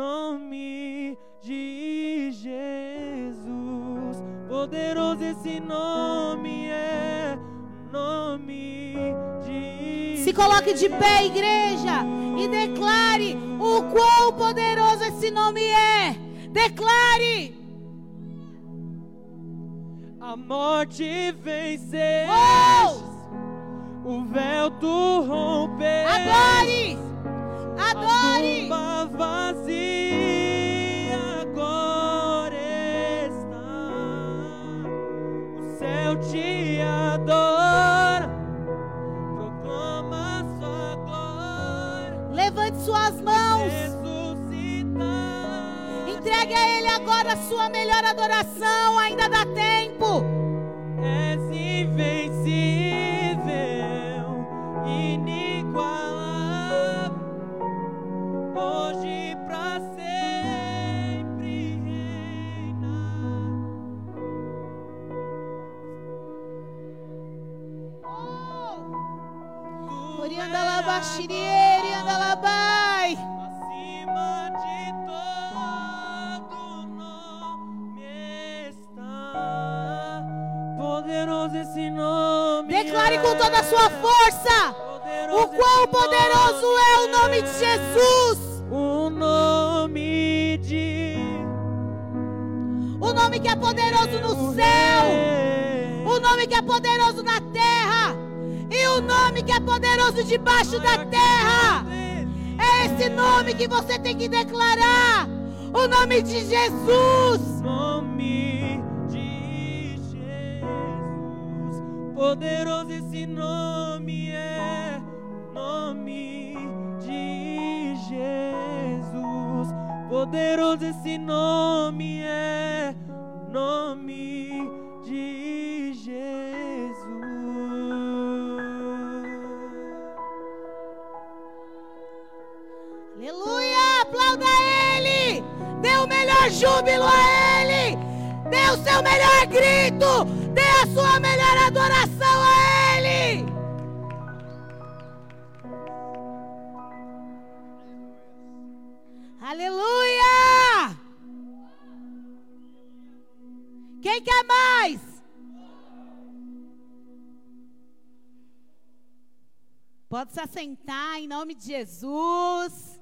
nome de Jesus. Poderoso esse nome é, nome de Se coloque de pé, igreja, e declare o quão poderoso esse nome é. Declare. A morte venceu. Oh! O véu tu rompeu. Adore! Tumba vazia agora está. O céu te adora. Proclama sua glória. Levante suas mãos. Entregue a Ele agora a sua melhor adoração. Ainda dá tempo. Toda a sua força. O quão poderoso é o nome de Jesus. O nome de O nome que é poderoso no céu. O nome que é poderoso na terra. E o nome que é poderoso debaixo da terra. É esse nome que você tem que declarar. O nome de Jesus. Poderoso esse nome é nome de Jesus. Poderoso esse nome é nome de Jesus. Aleluia! Aplauda Ele! Dê o melhor júbilo a Ele! Dê o seu melhor grito! Dê a sua melhor adoração Quem quer mais? Pode se assentar em nome de Jesus.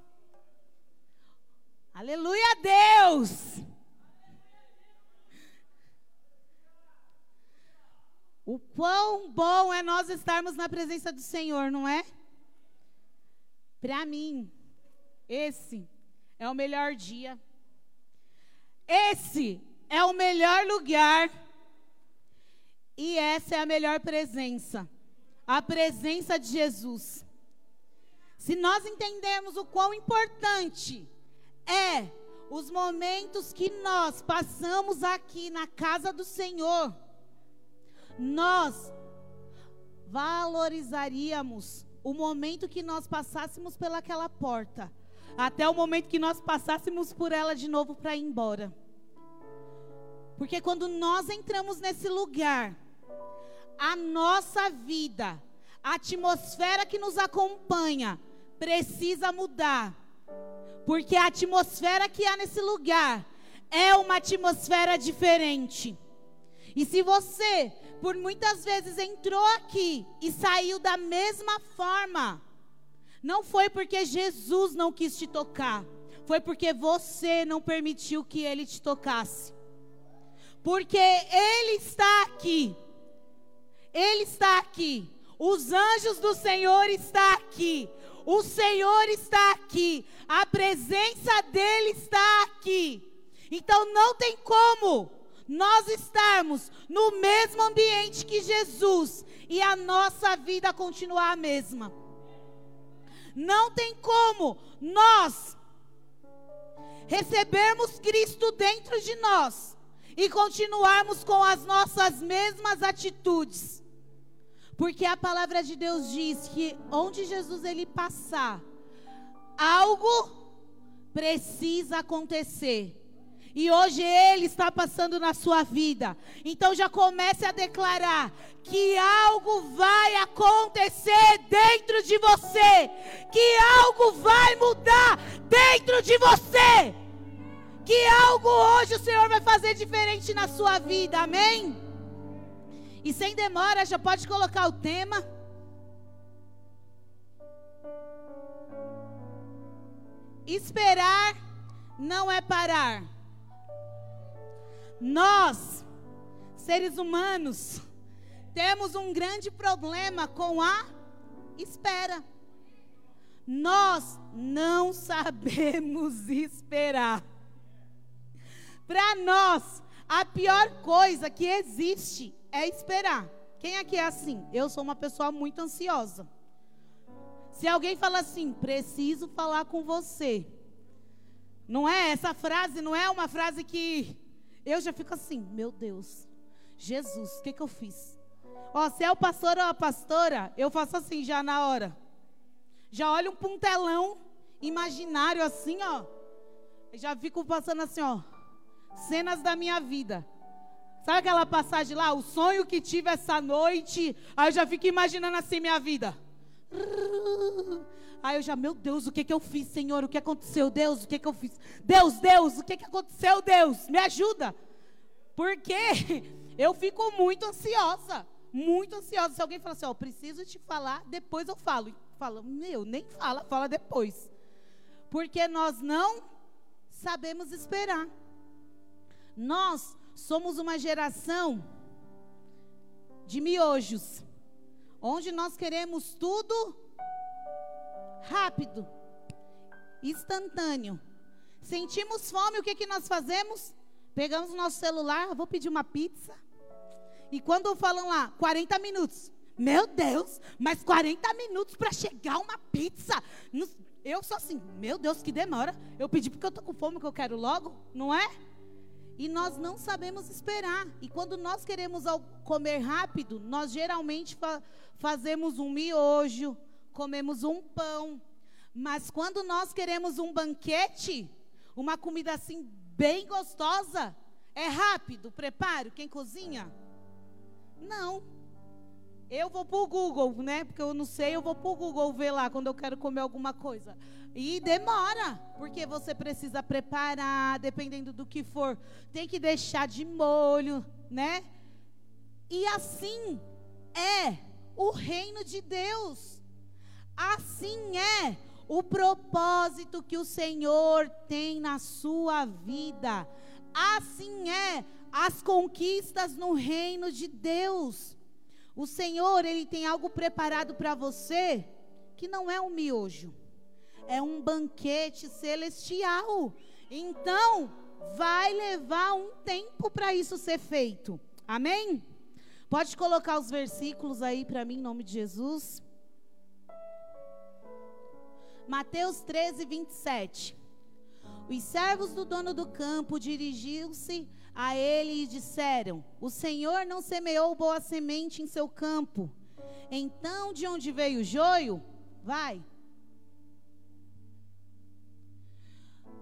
Aleluia a Deus. O quão bom é nós estarmos na presença do Senhor, não é? Para mim, esse é o melhor dia. Esse é o melhor lugar. E essa é a melhor presença a presença de Jesus. Se nós entendemos o quão importante é os momentos que nós passamos aqui na casa do Senhor, nós valorizaríamos o momento que nós passássemos pelaquela porta, até o momento que nós passássemos por ela de novo para ir embora. Porque quando nós entramos nesse lugar, a nossa vida, a atmosfera que nos acompanha, precisa mudar. Porque a atmosfera que há nesse lugar é uma atmosfera diferente. E se você, por muitas vezes, entrou aqui e saiu da mesma forma, não foi porque Jesus não quis te tocar, foi porque você não permitiu que ele te tocasse. Porque ele está aqui. Ele está aqui. Os anjos do Senhor está aqui. O Senhor está aqui. A presença dele está aqui. Então não tem como nós estarmos no mesmo ambiente que Jesus e a nossa vida continuar a mesma. Não tem como nós recebermos Cristo dentro de nós e continuarmos com as nossas mesmas atitudes. Porque a palavra de Deus diz que onde Jesus ele passar, algo precisa acontecer. E hoje Ele está passando na sua vida. Então já comece a declarar que algo vai acontecer dentro de você. Que algo vai mudar dentro de você. Que algo hoje o Senhor vai fazer diferente na sua vida. Amém? E sem demora, já pode colocar o tema. Esperar não é parar. Nós, seres humanos, temos um grande problema com a espera. Nós não sabemos esperar. Para nós, a pior coisa que existe é esperar. Quem aqui é assim? Eu sou uma pessoa muito ansiosa. Se alguém fala assim, preciso falar com você. Não é essa frase, não é uma frase que eu já fico assim, meu Deus, Jesus, o que, que eu fiz? Ó, se é o pastor ou a pastora, eu faço assim já na hora. Já olho um telão imaginário assim, ó. Já fico passando assim, ó. Cenas da minha vida. Sabe aquela passagem lá? O sonho que tive essa noite. Aí eu já fico imaginando assim minha vida. Aí eu já, meu Deus, o que que eu fiz, Senhor? O que aconteceu, Deus? O que que eu fiz? Deus, Deus, o que que aconteceu, Deus? Me ajuda. Porque eu fico muito ansiosa, muito ansiosa. Se alguém falar assim, ó, oh, preciso te falar, depois eu falo. Fala, meu, nem fala, fala depois. Porque nós não sabemos esperar. Nós somos uma geração de miojos, onde nós queremos tudo rápido, instantâneo. Sentimos fome, o que, que nós fazemos? Pegamos o nosso celular, vou pedir uma pizza. E quando falam lá, 40 minutos. Meu Deus, mas 40 minutos para chegar uma pizza. Eu sou assim, meu Deus, que demora. Eu pedi porque eu tô com fome, que eu quero logo, não é? E nós não sabemos esperar. E quando nós queremos comer rápido, nós geralmente fa fazemos um miojo, comemos um pão. Mas quando nós queremos um banquete, uma comida assim bem gostosa, é rápido, preparo, quem cozinha? Não. Eu vou para o Google, né? Porque eu não sei, eu vou para o Google ver lá quando eu quero comer alguma coisa. E demora, porque você precisa preparar, dependendo do que for. Tem que deixar de molho, né? E assim é o reino de Deus. Assim é o propósito que o Senhor tem na sua vida. Assim é as conquistas no reino de Deus. O Senhor, ele tem algo preparado para você que não é um miojo. É um banquete celestial. Então, vai levar um tempo para isso ser feito. Amém? Pode colocar os versículos aí para mim, em nome de Jesus. Mateus 13, 27. Os servos do dono do campo dirigiram-se a ele e disseram: O Senhor não semeou boa semente em seu campo. Então, de onde veio o joio? Vai.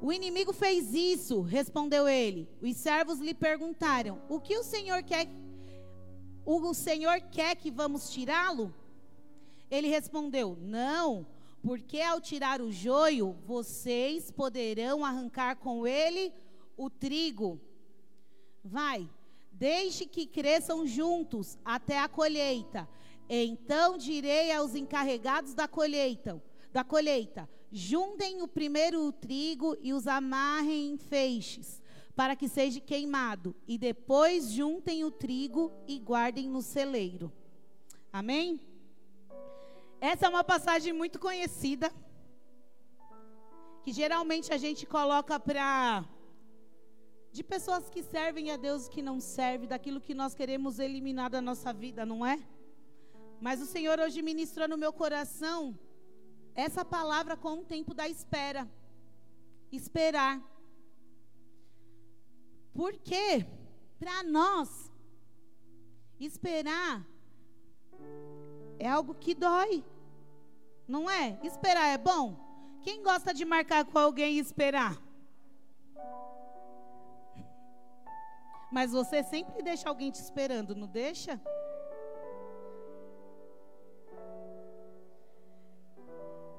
O inimigo fez isso, respondeu ele. Os servos lhe perguntaram: O que o Senhor quer o Senhor quer que vamos tirá-lo? Ele respondeu: Não, porque ao tirar o joio, vocês poderão arrancar com ele o trigo. Vai, deixe que cresçam juntos até a colheita. Então direi aos encarregados da colheita, da colheita: juntem o primeiro o trigo e os amarrem em feixes para que seja queimado, e depois juntem o trigo e guardem no celeiro. Amém? Essa é uma passagem muito conhecida, que geralmente a gente coloca para de pessoas que servem a Deus que não servem, daquilo que nós queremos eliminar da nossa vida, não é? Mas o Senhor hoje ministrou no meu coração essa palavra com o tempo da espera. Esperar. Porque para nós esperar é algo que dói. Não é? Esperar é bom? Quem gosta de marcar com alguém e esperar? Mas você sempre deixa alguém te esperando, não deixa?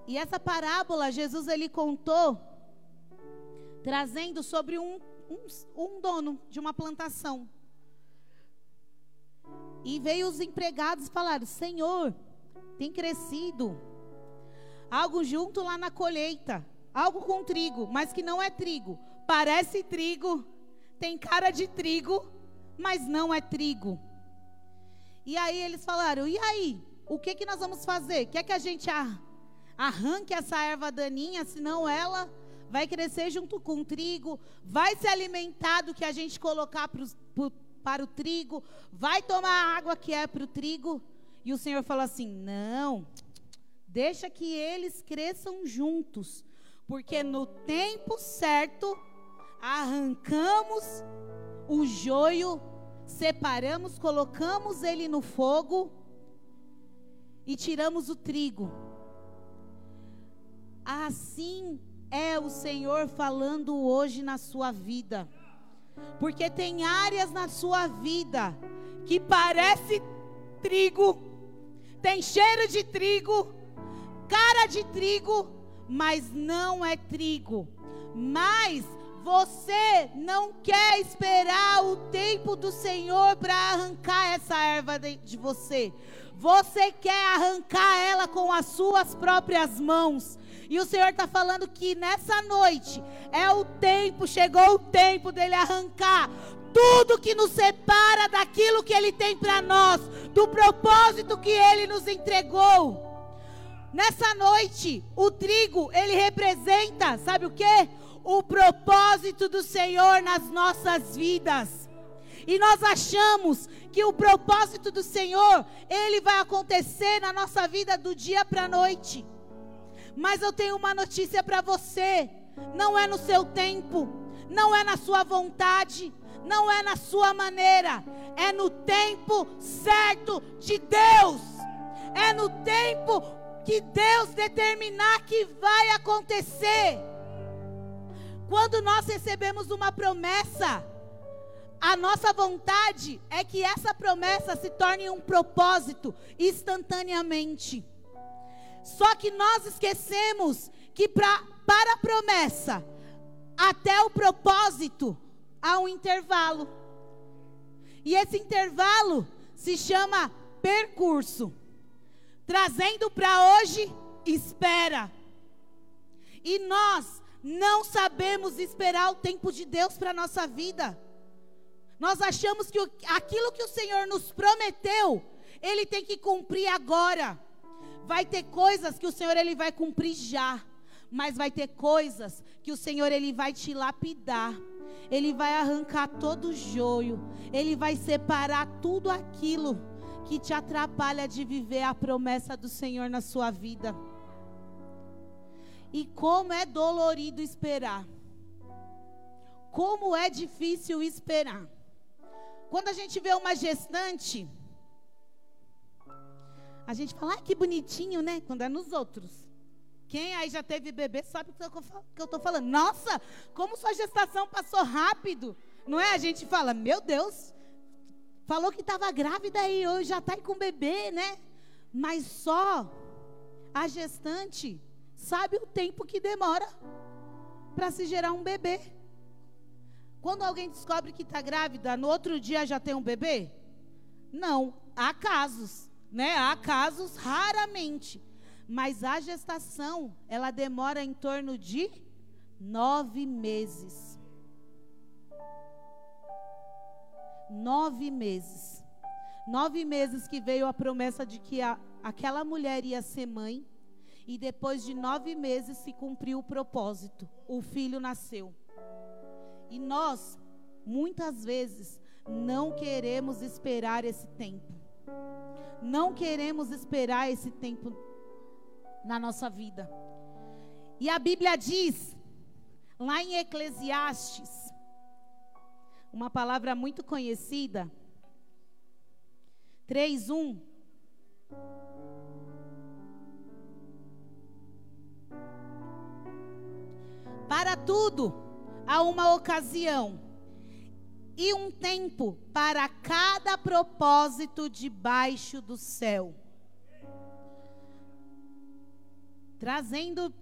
E essa parábola Jesus ele contou trazendo sobre um, um, um dono de uma plantação. E veio os empregados e falaram: Senhor, tem crescido algo junto lá na colheita, algo com trigo, mas que não é trigo. Parece trigo, tem cara de trigo, mas não é trigo. E aí eles falaram: e aí? O que, que nós vamos fazer? Quer que a gente arranque essa erva daninha, senão ela vai crescer junto com o trigo, vai se alimentar do que a gente colocar pro, pro, para o trigo, vai tomar a água que é para o trigo. E o Senhor falou assim: não, deixa que eles cresçam juntos, porque no tempo certo arrancamos o joio, separamos, colocamos ele no fogo e tiramos o trigo. Assim é o Senhor falando hoje na sua vida. Porque tem áreas na sua vida que parece trigo, tem cheiro de trigo, cara de trigo, mas não é trigo. Mas você não quer esperar o tempo do Senhor para arrancar essa erva de, você. Você quer arrancar ela com as suas próprias mãos. E o Senhor está falando que nessa noite é o tempo, chegou o tempo dele arrancar tudo que nos separa daquilo que ele tem para nós, do propósito que ele nos entregou. Nessa noite, o trigo, ele representa, sabe o que? O propósito do Senhor nas nossas vidas. E nós achamos que o propósito do Senhor, ele vai acontecer na nossa vida do dia para a noite. Mas eu tenho uma notícia para você: não é no seu tempo, não é na sua vontade, não é na sua maneira, é no tempo certo de Deus. É no tempo que Deus determinar que vai acontecer. Quando nós recebemos uma promessa, a nossa vontade é que essa promessa se torne um propósito instantaneamente. Só que nós esquecemos que pra, para a promessa até o propósito há um intervalo. E esse intervalo se chama percurso. Trazendo para hoje, espera. E nós não sabemos esperar o tempo de Deus para a nossa vida. Nós achamos que aquilo que o Senhor nos prometeu, Ele tem que cumprir agora. Vai ter coisas que o Senhor ele vai cumprir já, mas vai ter coisas que o Senhor ele vai te lapidar. Ele vai arrancar todo o joio, ele vai separar tudo aquilo que te atrapalha de viver a promessa do Senhor na sua vida. E como é dolorido esperar. Como é difícil esperar. Quando a gente vê uma gestante, a gente fala, ah, que bonitinho, né? Quando é nos outros. Quem aí já teve bebê sabe o que eu estou falando. Nossa, como sua gestação passou rápido. Não é? A gente fala, meu Deus, falou que estava grávida e hoje já está com bebê, né? Mas só a gestante sabe o tempo que demora para se gerar um bebê. Quando alguém descobre que está grávida, no outro dia já tem um bebê? Não, há casos né? Há casos raramente, mas a gestação ela demora em torno de nove meses. Nove meses. Nove meses que veio a promessa de que a, aquela mulher ia ser mãe. E depois de nove meses se cumpriu o propósito. O filho nasceu. E nós, muitas vezes, não queremos esperar esse tempo não queremos esperar esse tempo na nossa vida. E a Bíblia diz, lá em Eclesiastes, uma palavra muito conhecida, 3:1 Para tudo há uma ocasião e um tempo para cada propósito debaixo do céu. Trazendo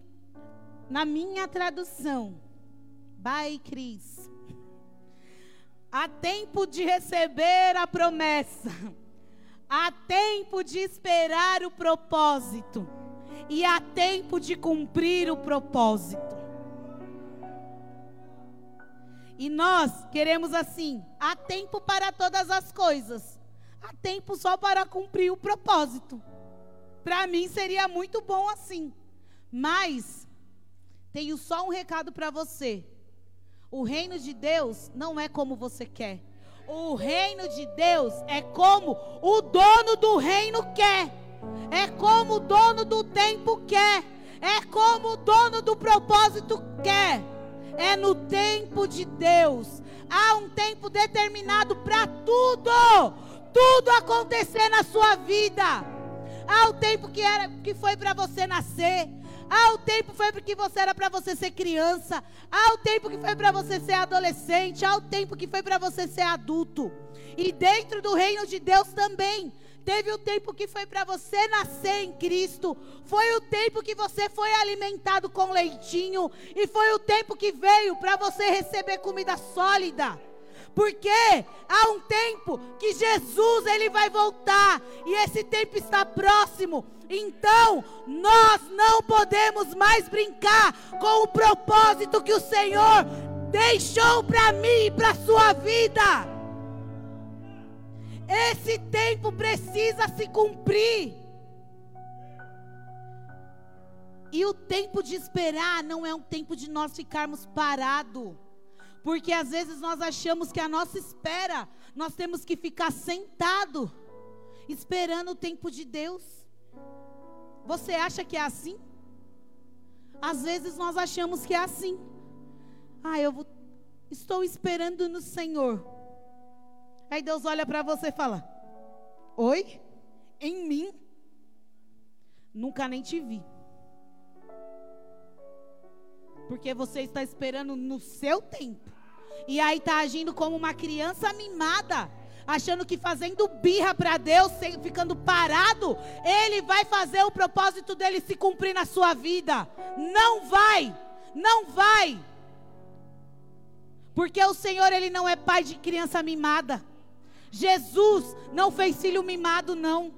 na minha tradução, by Cris. Há tempo de receber a promessa. Há tempo de esperar o propósito. E há tempo de cumprir o propósito. E nós queremos assim: há tempo para todas as coisas. Há tempo só para cumprir o propósito. Para mim seria muito bom assim. Mas tenho só um recado para você. O reino de Deus não é como você quer. O reino de Deus é como o dono do reino quer. É como o dono do tempo quer. É como o dono do propósito quer. É no tempo de Deus. Há um tempo determinado para tudo. Tudo acontecer na sua vida. Há o tempo que era que foi para você nascer. Há o tempo foi porque você era para você ser criança. Há o tempo que foi para você ser adolescente. Há o tempo que foi para você ser adulto. E dentro do reino de Deus também. Teve o tempo que foi para você nascer em Cristo. Foi o tempo que você foi alimentado com leitinho. E foi o tempo que veio para você receber comida sólida. Porque há um tempo que Jesus ele vai voltar e esse tempo está próximo. Então, nós não podemos mais brincar com o propósito que o Senhor deixou para mim e para sua vida. Esse tempo precisa se cumprir. E o tempo de esperar não é um tempo de nós ficarmos parados. Porque às vezes nós achamos que a nossa espera, nós temos que ficar sentado, esperando o tempo de Deus. Você acha que é assim? Às vezes nós achamos que é assim. Ah, eu vou, estou esperando no Senhor. Aí Deus olha para você e fala: Oi? Em mim? Nunca nem te vi. Porque você está esperando no seu tempo. E aí está agindo como uma criança mimada, achando que fazendo birra para Deus, ficando parado, ele vai fazer o propósito dele se cumprir na sua vida. Não vai. Não vai. Porque o Senhor ele não é pai de criança mimada. Jesus não fez filho mimado não.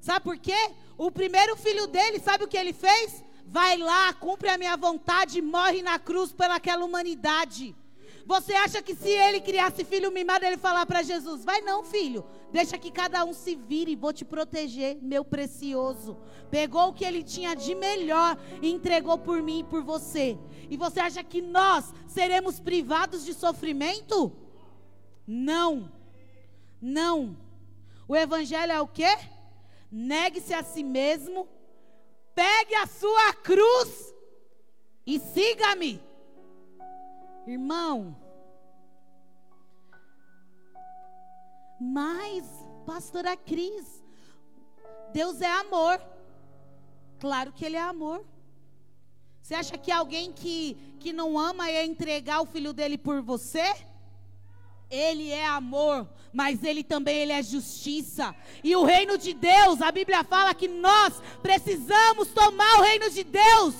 Sabe por quê? O primeiro filho dele, sabe o que ele fez? Vai lá, cumpre a minha vontade, morre na cruz pelaquela humanidade. Você acha que se ele criasse filho mimado, ele falar para Jesus: Vai não, filho, deixa que cada um se vire, vou te proteger, meu precioso. Pegou o que ele tinha de melhor e entregou por mim e por você. E você acha que nós seremos privados de sofrimento? Não, não. O evangelho é o quê? Negue-se a si mesmo, pegue a sua cruz e siga-me. Irmão, mas, pastora Cris, Deus é amor. Claro que Ele é amor. Você acha que alguém que, que não ama ia entregar o filho dele por você? Ele é amor, mas ele também ele é justiça. E o reino de Deus, a Bíblia fala que nós precisamos tomar o reino de Deus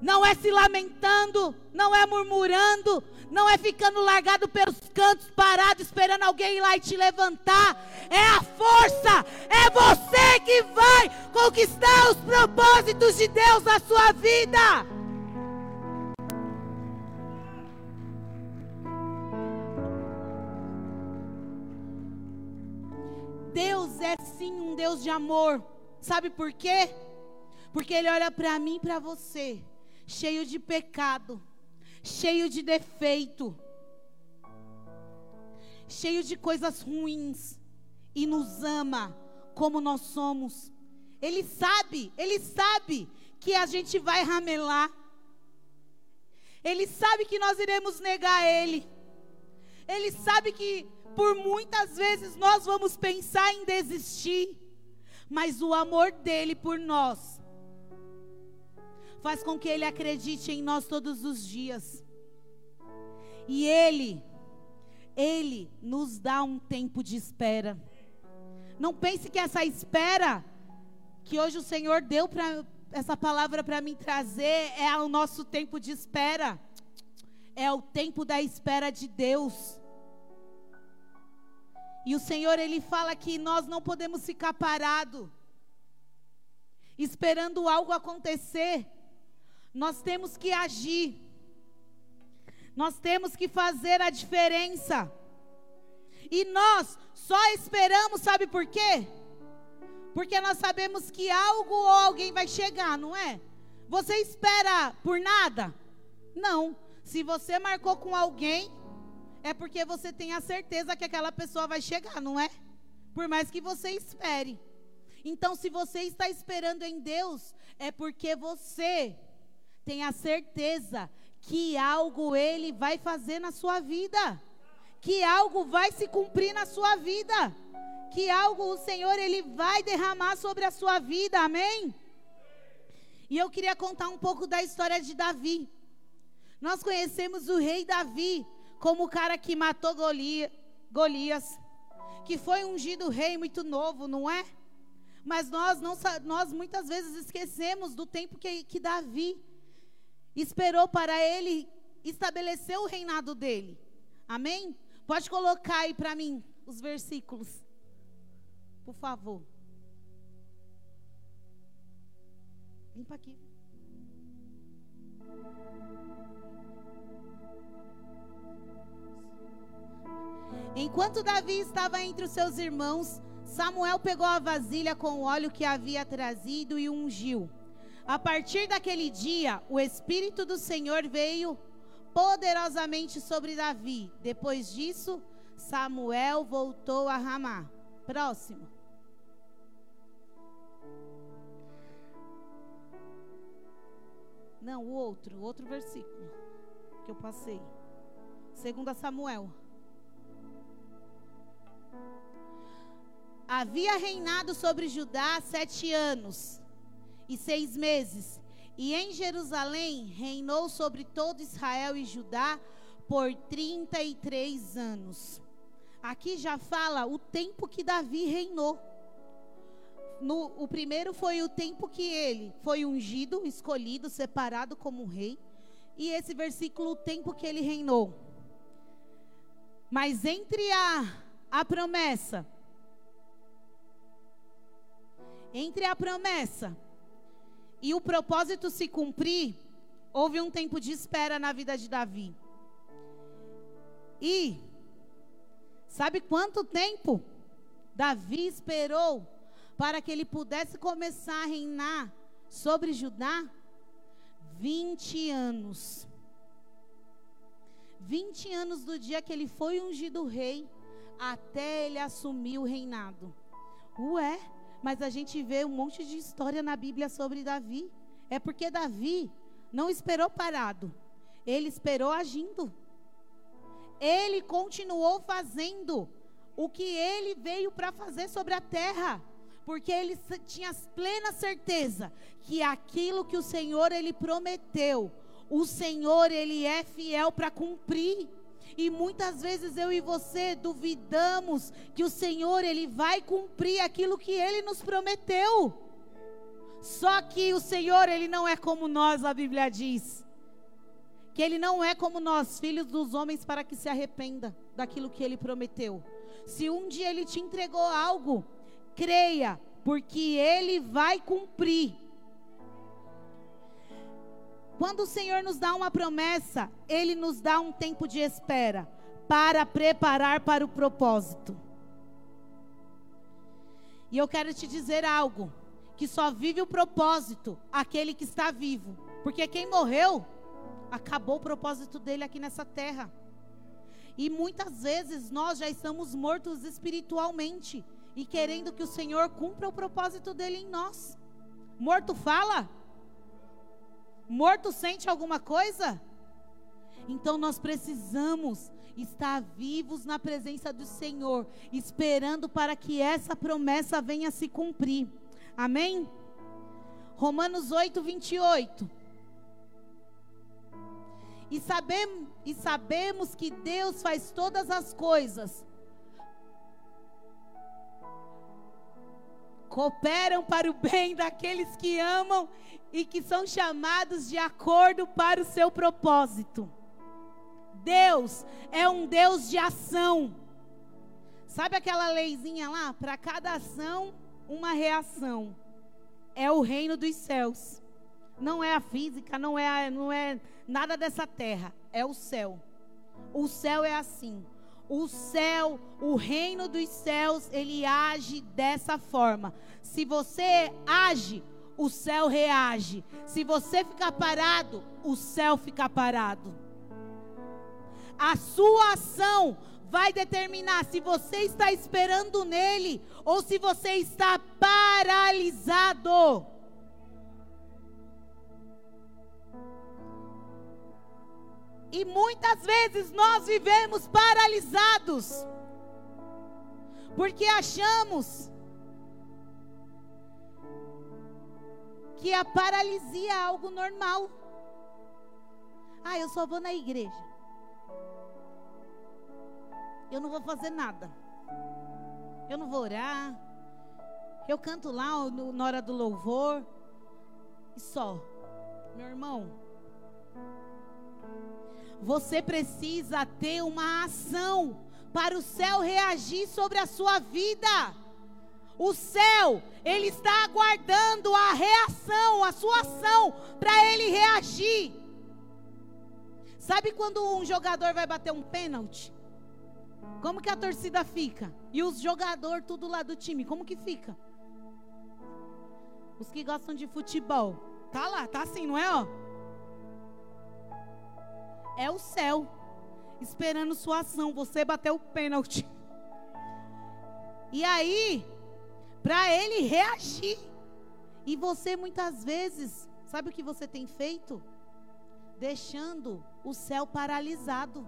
não é se lamentando, não é murmurando, não é ficando largado pelos cantos, parado, esperando alguém ir lá e te levantar. É a força, é você que vai conquistar os propósitos de Deus na sua vida. Deus é sim um Deus de amor. Sabe por quê? Porque Ele olha para mim e para você cheio de pecado, cheio de defeito, cheio de coisas ruins e nos ama como nós somos. Ele sabe, ele sabe que a gente vai ramelar. Ele sabe que nós iremos negar ele. Ele sabe que por muitas vezes nós vamos pensar em desistir, mas o amor dele por nós faz com que ele acredite em nós todos os dias. E ele Ele nos dá um tempo de espera. Não pense que essa espera que hoje o Senhor deu para essa palavra para mim trazer é o nosso tempo de espera. É o tempo da espera de Deus. E o Senhor ele fala que nós não podemos ficar parado esperando algo acontecer. Nós temos que agir. Nós temos que fazer a diferença. E nós só esperamos, sabe por quê? Porque nós sabemos que algo ou alguém vai chegar, não é? Você espera por nada? Não. Se você marcou com alguém, é porque você tem a certeza que aquela pessoa vai chegar, não é? Por mais que você espere. Então, se você está esperando em Deus, é porque você tem a certeza que algo Ele vai fazer na sua vida, que algo vai se cumprir na sua vida, que algo o Senhor Ele vai derramar sobre a sua vida, amém? E eu queria contar um pouco da história de Davi. Nós conhecemos o rei Davi como o cara que matou Golias, que foi ungido rei muito novo, não é? Mas nós, não, nós muitas vezes esquecemos do tempo que, que Davi esperou para ele estabelecer o reinado dele. Amém? Pode colocar aí para mim os versículos, por favor. Limpa aqui. Enquanto Davi estava entre os seus irmãos, Samuel pegou a vasilha com o óleo que havia trazido e ungiu. A partir daquele dia, o Espírito do Senhor veio poderosamente sobre Davi. Depois disso, Samuel voltou a Ramá. Próximo. Não, o outro, outro versículo que eu passei. Segunda Samuel. Havia reinado sobre Judá sete anos e seis meses, e em Jerusalém reinou sobre todo Israel e Judá por 33 anos. Aqui já fala o tempo que Davi reinou. No, o primeiro foi o tempo que ele foi ungido, escolhido, separado como rei. E esse versículo, o tempo que ele reinou. Mas entre a, a promessa entre a promessa e o propósito se cumprir, houve um tempo de espera na vida de Davi. E sabe quanto tempo Davi esperou para que ele pudesse começar a reinar sobre Judá? 20 anos. 20 anos do dia que ele foi ungido rei até ele assumir o reinado. Ué, mas a gente vê um monte de história na Bíblia sobre Davi. É porque Davi não esperou parado, ele esperou agindo. Ele continuou fazendo o que ele veio para fazer sobre a terra, porque ele tinha plena certeza que aquilo que o Senhor ele prometeu, o Senhor ele é fiel para cumprir. E muitas vezes eu e você duvidamos que o Senhor ele vai cumprir aquilo que ele nos prometeu. Só que o Senhor ele não é como nós, a Bíblia diz. Que ele não é como nós, filhos dos homens, para que se arrependa daquilo que ele prometeu. Se um dia ele te entregou algo, creia, porque ele vai cumprir. Quando o Senhor nos dá uma promessa, Ele nos dá um tempo de espera para preparar para o propósito. E eu quero te dizer algo: que só vive o propósito aquele que está vivo, porque quem morreu, acabou o propósito dele aqui nessa terra. E muitas vezes nós já estamos mortos espiritualmente e querendo que o Senhor cumpra o propósito dele em nós. Morto fala? Morto sente alguma coisa? Então nós precisamos estar vivos na presença do Senhor, esperando para que essa promessa venha se cumprir. Amém? Romanos 8, 28. E, sabemos, e sabemos que Deus faz todas as coisas. Cooperam para o bem daqueles que amam e que são chamados de acordo para o seu propósito. Deus é um Deus de ação. Sabe aquela leizinha lá? Para cada ação, uma reação. É o reino dos céus. Não é a física, não é, não é nada dessa terra. É o céu. O céu é assim. O céu, o reino dos céus, ele age dessa forma. Se você age, o céu reage. Se você ficar parado, o céu fica parado. A sua ação vai determinar se você está esperando nele ou se você está paralisado. E muitas vezes nós vivemos paralisados, porque achamos que a paralisia é algo normal. Ah, eu só vou na igreja. Eu não vou fazer nada. Eu não vou orar. Eu canto lá na hora do louvor. E só. Meu irmão, você precisa ter uma ação para o céu reagir sobre a sua vida. O céu, ele está aguardando a reação, a sua ação, para ele reagir. Sabe quando um jogador vai bater um pênalti? Como que a torcida fica? E os jogadores tudo lá do time, como que fica? Os que gostam de futebol. Tá lá, tá assim, não é, ó? É o céu esperando sua ação. Você bateu o pênalti. E aí, para ele reagir. E você muitas vezes, sabe o que você tem feito? Deixando o céu paralisado.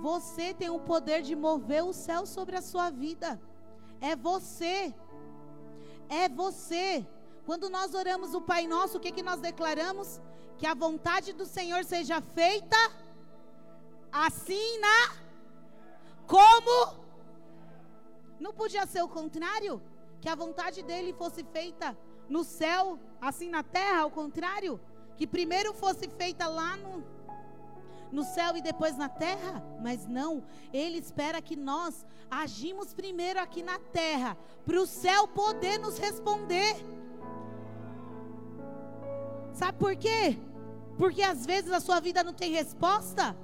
Você tem o poder de mover o céu sobre a sua vida. É você. É você. Quando nós oramos o Pai Nosso, o que, que nós declaramos? Que a vontade do Senhor seja feita assim na como não podia ser o contrário, que a vontade dele fosse feita no céu, assim na terra, ao contrário, que primeiro fosse feita lá no no céu e depois na terra, mas não, ele espera que nós agimos primeiro aqui na terra, para o céu poder nos responder. Sabe por quê? Porque às vezes a sua vida não tem resposta,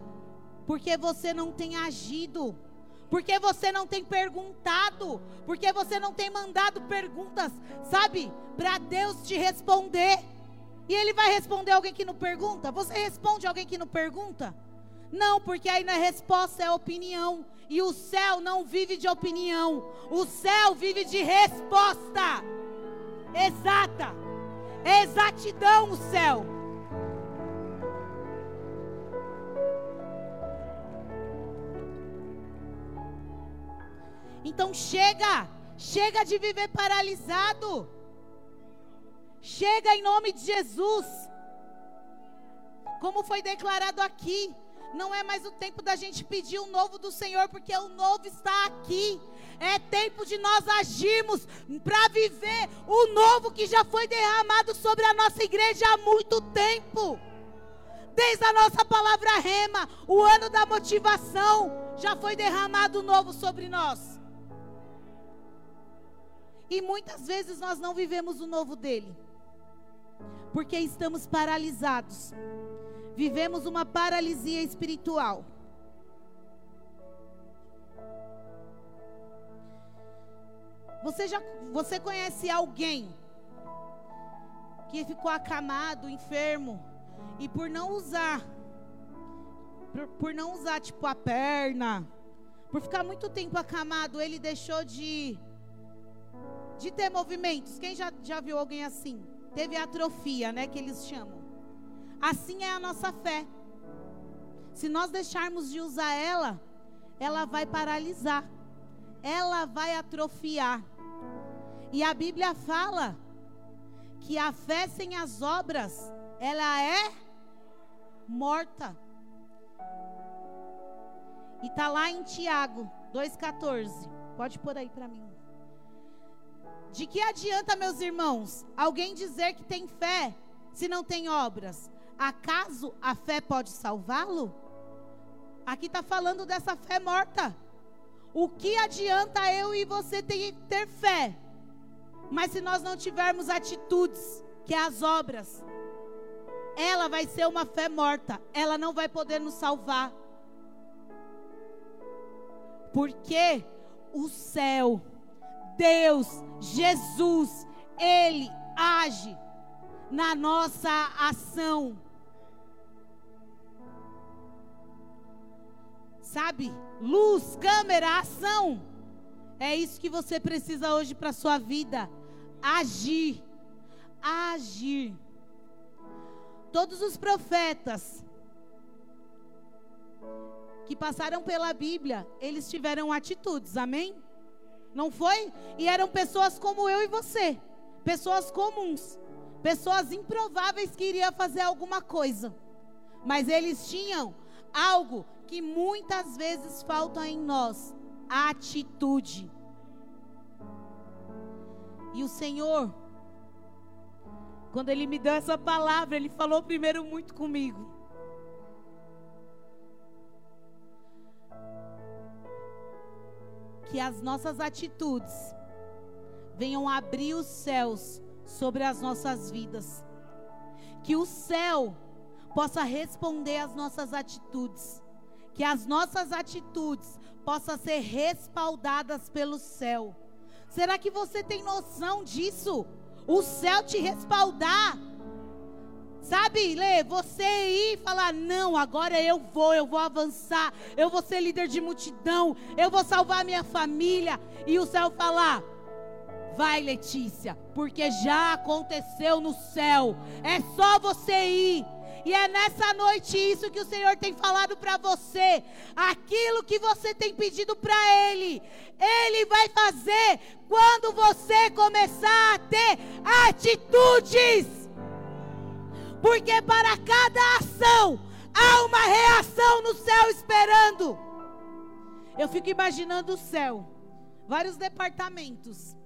porque você não tem agido, porque você não tem perguntado, porque você não tem mandado perguntas, sabe, para Deus te responder. E Ele vai responder alguém que não pergunta? Você responde alguém que não pergunta? Não, porque aí na resposta é opinião. E o céu não vive de opinião. O céu vive de resposta. Exata. Exatidão o céu. Então chega, chega de viver paralisado. Chega em nome de Jesus. Como foi declarado aqui, não é mais o tempo da gente pedir o novo do Senhor, porque o novo está aqui. É tempo de nós agirmos para viver o novo que já foi derramado sobre a nossa igreja há muito tempo. Desde a nossa palavra rema, o ano da motivação, já foi derramado novo sobre nós. E muitas vezes nós não vivemos o novo dele, porque estamos paralisados. Vivemos uma paralisia espiritual. Você já você conhece alguém que ficou acamado, enfermo e por não usar por, por não usar tipo a perna, por ficar muito tempo acamado, ele deixou de de ter movimentos. Quem já, já viu alguém assim? Teve atrofia, né, que eles chamam. Assim é a nossa fé. Se nós deixarmos de usar ela, ela vai paralisar. Ela vai atrofiar. E a Bíblia fala que a fé sem as obras, ela é morta. E tá lá em Tiago 2,14. Pode pôr aí para mim. De que adianta, meus irmãos, alguém dizer que tem fé se não tem obras? Acaso a fé pode salvá-lo? Aqui está falando dessa fé morta. O que adianta eu e você ter, ter fé? Mas se nós não tivermos atitudes, que é as obras, ela vai ser uma fé morta. Ela não vai poder nos salvar. Porque o céu, Deus, Jesus, Ele age na nossa ação. Sabe? Luz, câmera, ação. É isso que você precisa hoje para sua vida. Agir. Agir. Todos os profetas que passaram pela Bíblia, eles tiveram atitudes, amém? Não foi? E eram pessoas como eu e você, pessoas comuns, pessoas improváveis que iriam fazer alguma coisa, mas eles tinham algo que muitas vezes falta em nós: atitude. E o Senhor, quando Ele me deu essa palavra, Ele falou primeiro muito comigo. Que as nossas atitudes venham abrir os céus sobre as nossas vidas. Que o céu possa responder às nossas atitudes que as nossas atitudes possam ser respaldadas pelo céu. Será que você tem noção disso? O céu te respaldar. Sabe, Lê, você ir e falar: não, agora eu vou, eu vou avançar, eu vou ser líder de multidão, eu vou salvar minha família. E o céu falar: vai, Letícia, porque já aconteceu no céu, é só você ir. E é nessa noite isso que o Senhor tem falado para você. Aquilo que você tem pedido para Ele, Ele vai fazer quando você começar a ter atitudes. Porque para cada ação há uma reação no céu esperando. Eu fico imaginando o céu, vários departamentos.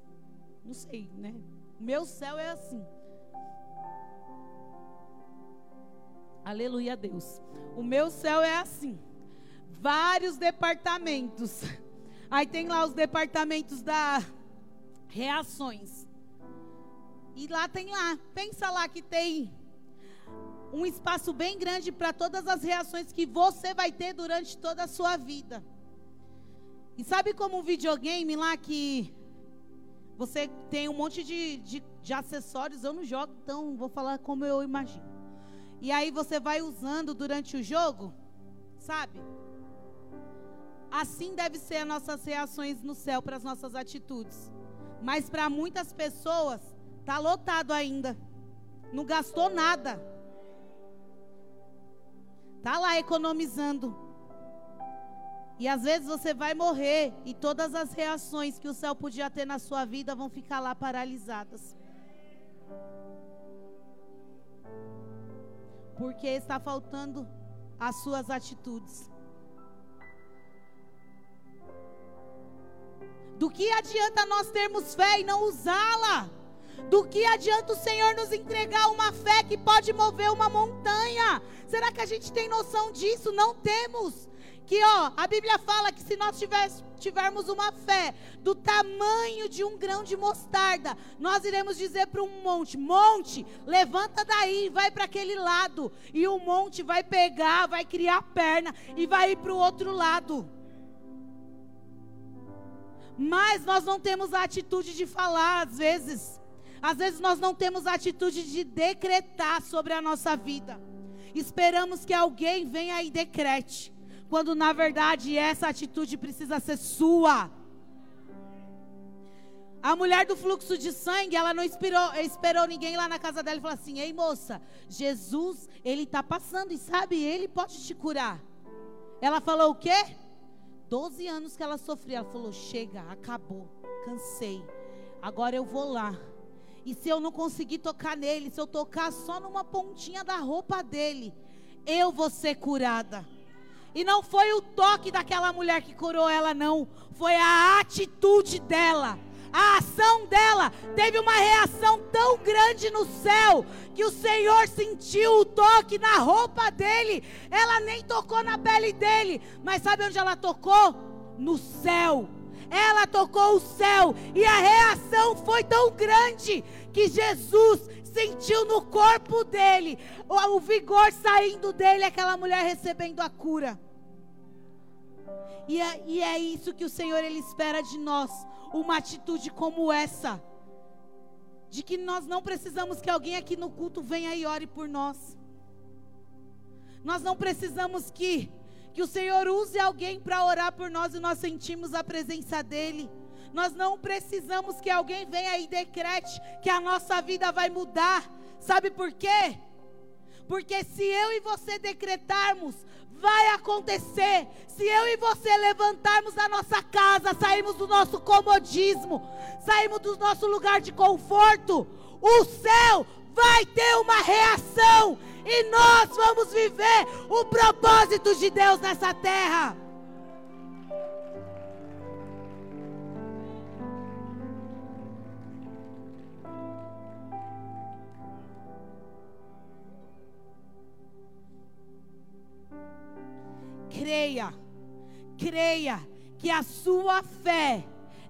Não sei, né? O meu céu é assim. Aleluia a Deus. O meu céu é assim. Vários departamentos. Aí tem lá os departamentos da reações. E lá tem lá, pensa lá que tem um espaço bem grande para todas as reações que você vai ter durante toda a sua vida. E sabe como um videogame lá que você tem um monte de, de, de acessórios, eu não jogo, então vou falar como eu imagino. E aí você vai usando durante o jogo, sabe? Assim deve ser as nossas reações no céu para as nossas atitudes. Mas para muitas pessoas tá lotado ainda. Não gastou nada. Tá lá economizando. E às vezes você vai morrer e todas as reações que o céu podia ter na sua vida vão ficar lá paralisadas. Porque está faltando as suas atitudes. Do que adianta nós termos fé e não usá-la? Do que adianta o Senhor nos entregar uma fé que pode mover uma montanha? Será que a gente tem noção disso? Não temos que ó, a Bíblia fala que se nós tivermos uma fé do tamanho de um grão de mostarda, nós iremos dizer para um monte: monte, levanta daí, vai para aquele lado, e o monte vai pegar, vai criar perna e vai ir para o outro lado. Mas nós não temos a atitude de falar, às vezes. Às vezes nós não temos a atitude de decretar sobre a nossa vida. Esperamos que alguém venha e decrete quando na verdade essa atitude precisa ser sua. A mulher do fluxo de sangue, ela não esperou, ninguém lá na casa dela e falou assim: Ei moça, Jesus, ele está passando e sabe, ele pode te curar. Ela falou o quê? Doze anos que ela sofria. Ela falou: Chega, acabou, cansei. Agora eu vou lá. E se eu não conseguir tocar nele, se eu tocar só numa pontinha da roupa dele, eu vou ser curada. E não foi o toque daquela mulher que curou ela, não. Foi a atitude dela. A ação dela teve uma reação tão grande no céu que o Senhor sentiu o toque na roupa dele. Ela nem tocou na pele dele, mas sabe onde ela tocou? No céu. Ela tocou o céu e a reação foi tão grande que Jesus sentiu no corpo dele o vigor saindo dele, aquela mulher recebendo a cura. E é, e é isso que o Senhor ele espera de nós, uma atitude como essa, de que nós não precisamos que alguém aqui no culto venha e ore por nós. Nós não precisamos que que o Senhor use alguém para orar por nós e nós sentimos a presença dele. Nós não precisamos que alguém venha e decrete que a nossa vida vai mudar. Sabe por quê? Porque se eu e você decretarmos, vai acontecer. Se eu e você levantarmos da nossa casa, sairmos do nosso comodismo, sairmos do nosso lugar de conforto, o céu vai ter uma reação e nós vamos viver o propósito de Deus nessa terra. Creia, creia que a sua fé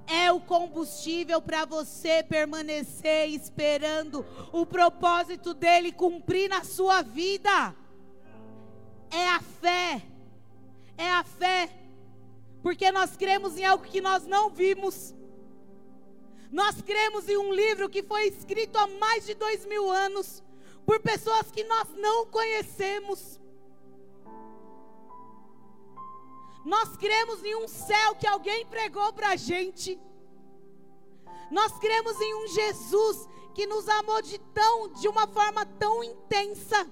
é o combustível para você permanecer esperando o propósito dele cumprir na sua vida. É a fé, é a fé, porque nós cremos em algo que nós não vimos. Nós cremos em um livro que foi escrito há mais de dois mil anos por pessoas que nós não conhecemos. Nós cremos em um céu que alguém pregou para a gente. Nós cremos em um Jesus que nos amou de tão, de uma forma tão intensa,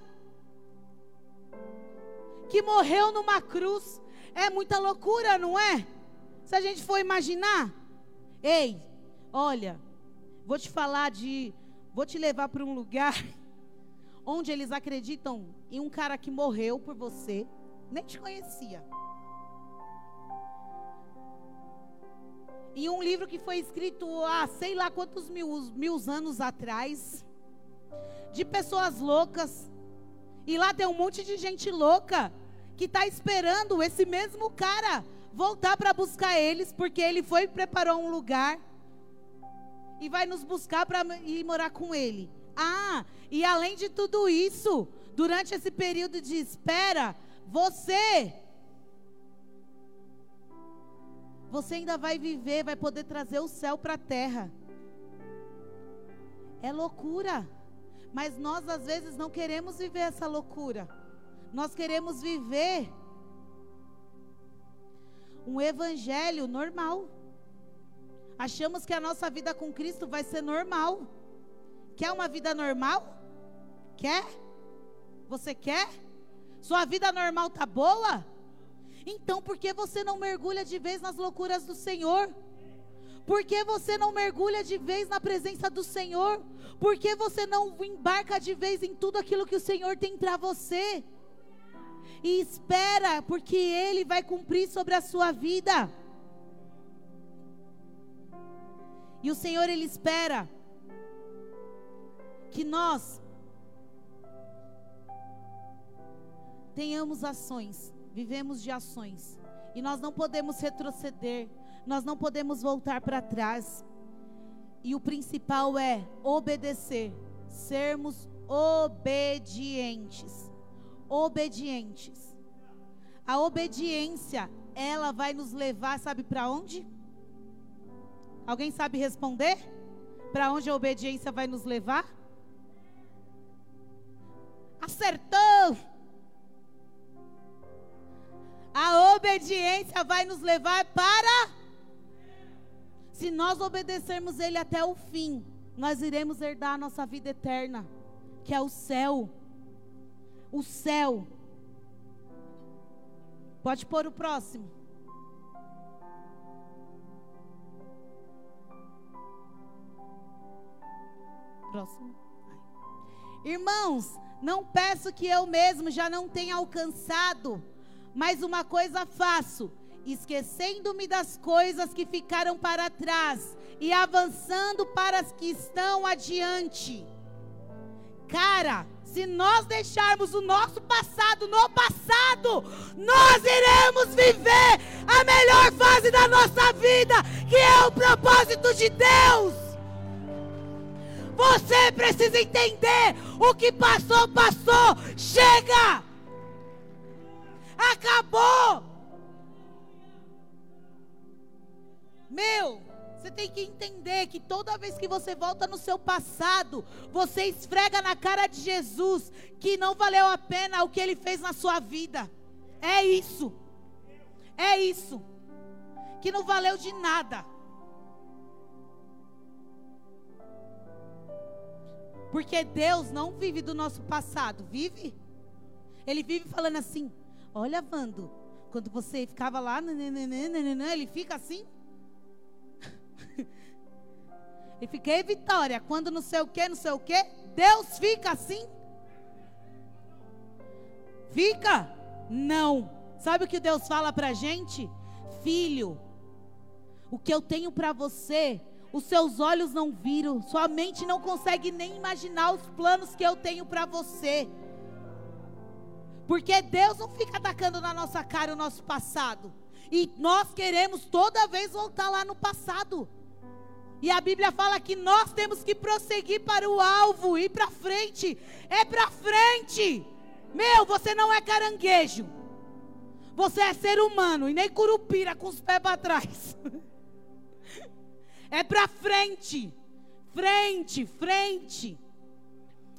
que morreu numa cruz. É muita loucura, não é? Se a gente for imaginar, ei, olha, vou te falar de, vou te levar para um lugar onde eles acreditam em um cara que morreu por você, nem te conhecia. Em um livro que foi escrito há sei lá quantos mil, mil anos atrás, de pessoas loucas. E lá tem um monte de gente louca que está esperando esse mesmo cara voltar para buscar eles, porque ele foi e preparou um lugar e vai nos buscar para ir morar com ele. Ah, e além de tudo isso, durante esse período de espera, você você ainda vai viver, vai poder trazer o céu para a terra. É loucura. Mas nós às vezes não queremos viver essa loucura. Nós queremos viver um evangelho normal. Achamos que a nossa vida com Cristo vai ser normal. Quer uma vida normal? Quer? Você quer? Sua vida normal tá boa? Então, por que você não mergulha de vez nas loucuras do Senhor? Por que você não mergulha de vez na presença do Senhor? Por que você não embarca de vez em tudo aquilo que o Senhor tem para você? E espera, porque Ele vai cumprir sobre a sua vida. E o Senhor, Ele espera que nós tenhamos ações vivemos de ações. E nós não podemos retroceder, nós não podemos voltar para trás. E o principal é obedecer, sermos obedientes. Obedientes. A obediência, ela vai nos levar, sabe para onde? Alguém sabe responder? Para onde a obediência vai nos levar? Acertou! Obediência vai nos levar para. Se nós obedecermos Ele até o fim, nós iremos herdar a nossa vida eterna, que é o céu. O céu. Pode pôr o próximo. Próximo. Irmãos, não peço que eu mesmo já não tenha alcançado Mas uma coisa faço, esquecendo-me das coisas que ficaram para trás e avançando para as que estão adiante. Cara, se nós deixarmos o nosso passado no passado, nós iremos viver a melhor fase da nossa vida, que é o propósito de Deus. Você precisa entender: o que passou, passou. Chega! Acabou! Meu, você tem que entender que toda vez que você volta no seu passado, você esfrega na cara de Jesus que não valeu a pena o que ele fez na sua vida. É isso. É isso. Que não valeu de nada. Porque Deus não vive do nosso passado, vive? Ele vive falando assim: Olha, Vando, quando você ficava lá, ele fica assim. E fiquei vitória. Quando não sei o que, não sei o que, Deus fica assim? Fica? Não. Sabe o que Deus fala pra gente? Filho, o que eu tenho para você, os seus olhos não viram, sua mente não consegue nem imaginar os planos que eu tenho para você. Porque Deus não fica atacando na nossa cara o nosso passado. E nós queremos toda vez voltar lá no passado. E a Bíblia fala que nós temos que prosseguir para o alvo, ir para frente. É para frente. Meu, você não é caranguejo. Você é ser humano e nem curupira com os pés para trás. É para frente. Frente, frente.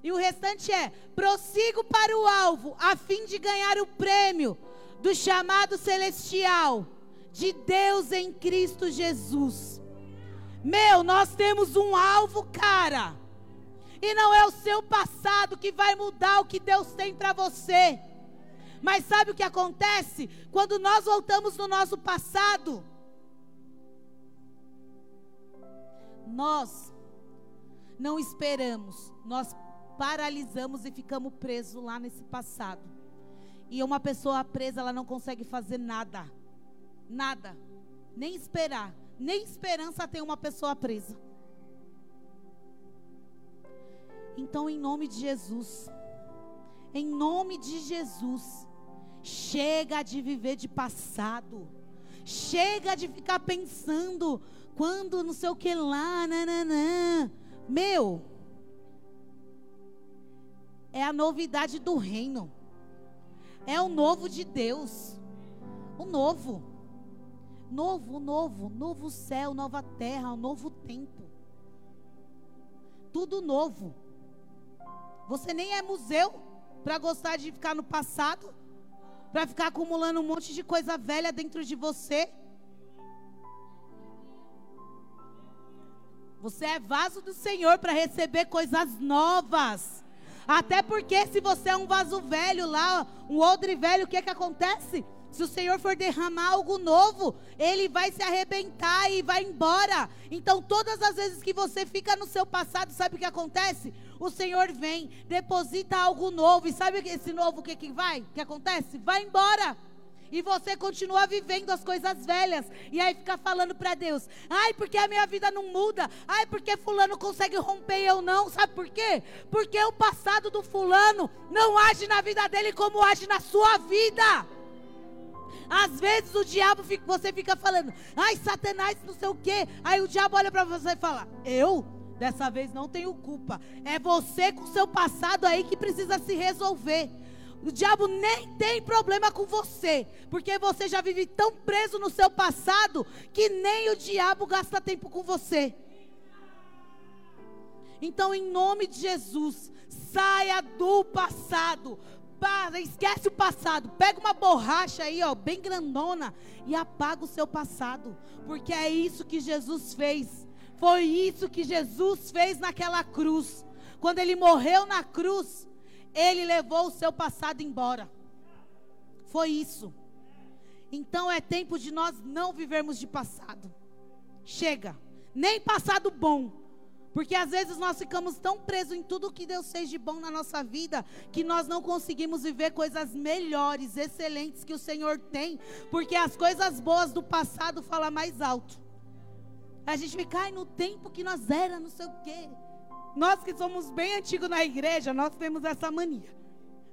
E o restante é: prossigo para o alvo, a fim de ganhar o prêmio do chamado celestial de Deus em Cristo Jesus. Meu, nós temos um alvo, cara. E não é o seu passado que vai mudar o que Deus tem para você. Mas sabe o que acontece? Quando nós voltamos no nosso passado, nós não esperamos, nós paralisamos e ficamos presos lá nesse passado. E uma pessoa presa, ela não consegue fazer nada. Nada. Nem esperar nem esperança tem uma pessoa presa. Então, em nome de Jesus, em nome de Jesus, chega de viver de passado, chega de ficar pensando quando não sei o que lá, nananã. Meu, a novidade do reino, é o novo de Deus, o novo. Novo, novo, novo céu, nova terra, um novo tempo. Tudo novo. Você nem é museu para gostar de ficar no passado, para ficar acumulando um monte de coisa velha dentro de você. Você é vaso do Senhor para receber coisas novas. Até porque se você é um vaso velho lá, um odre velho, o que é que acontece? Se o Senhor for derramar algo novo, ele vai se arrebentar e vai embora. Então, todas as vezes que você fica no seu passado, sabe o que acontece? O Senhor vem, deposita algo novo. E sabe esse novo o que, que vai? Que acontece? Vai embora. E você continua vivendo as coisas velhas. E aí fica falando para Deus: ai, porque a minha vida não muda. Ai, porque Fulano consegue romper e eu não. Sabe por quê? Porque o passado do Fulano não age na vida dele como age na sua vida. Às vezes o diabo, fica, você fica falando, ai, Satanás, não sei o quê. Aí o diabo olha para você e fala, eu? Dessa vez não tenho culpa. É você com seu passado aí que precisa se resolver. O diabo nem tem problema com você, porque você já vive tão preso no seu passado que nem o diabo gasta tempo com você. Então, em nome de Jesus, saia do passado, para, esquece o passado. Pega uma borracha aí, ó, bem grandona e apaga o seu passado, porque é isso que Jesus fez. Foi isso que Jesus fez naquela cruz. Quando ele morreu na cruz, ele levou o seu passado embora. Foi isso. Então é tempo de nós não vivermos de passado. Chega. Nem passado bom. Porque às vezes nós ficamos tão presos em tudo que Deus fez de bom na nossa vida, que nós não conseguimos viver coisas melhores, excelentes que o Senhor tem, porque as coisas boas do passado falam mais alto. A gente fica, ai, no tempo que nós era, não sei o quê. Nós que somos bem antigos na igreja, nós temos essa mania.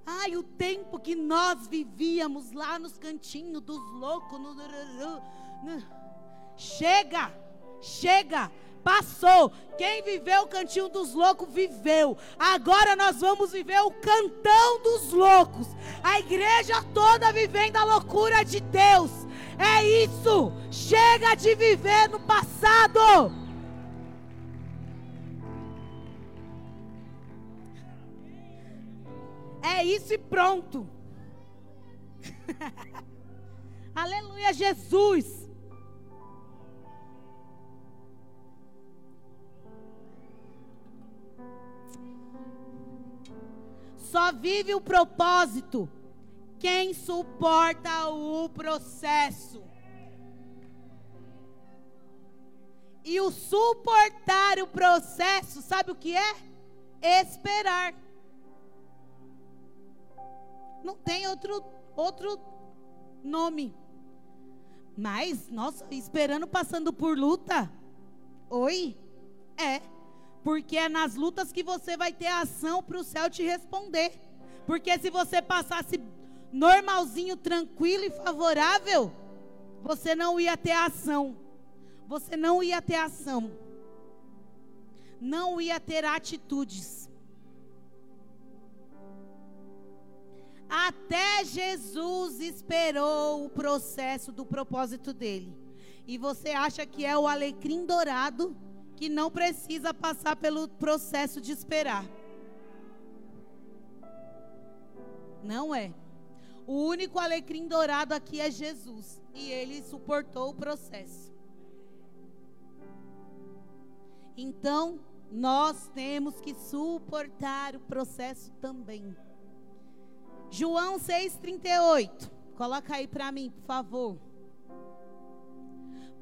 Ai, o tempo que nós vivíamos lá nos cantinhos dos loucos. No... Chega, chega. Passou. Quem viveu o cantinho dos loucos, viveu. Agora nós vamos viver o cantão dos loucos. A igreja toda vivendo a loucura de Deus. É isso. Chega de viver no passado. É isso e pronto. Aleluia, Jesus. Só vive o propósito quem suporta o processo. E o suportar o processo, sabe o que é? Esperar. Não tem outro, outro nome. Mas, nossa, esperando passando por luta. Oi? É. Porque é nas lutas que você vai ter ação para o céu te responder. Porque se você passasse normalzinho, tranquilo e favorável, você não ia ter ação. Você não ia ter ação. Não ia ter atitudes. Até Jesus esperou o processo do propósito dele. E você acha que é o alecrim dourado? que não precisa passar pelo processo de esperar. Não é. O único alecrim dourado aqui é Jesus. E ele suportou o processo. Então, nós temos que suportar o processo também. João 6,38. Coloca aí para mim, por favor.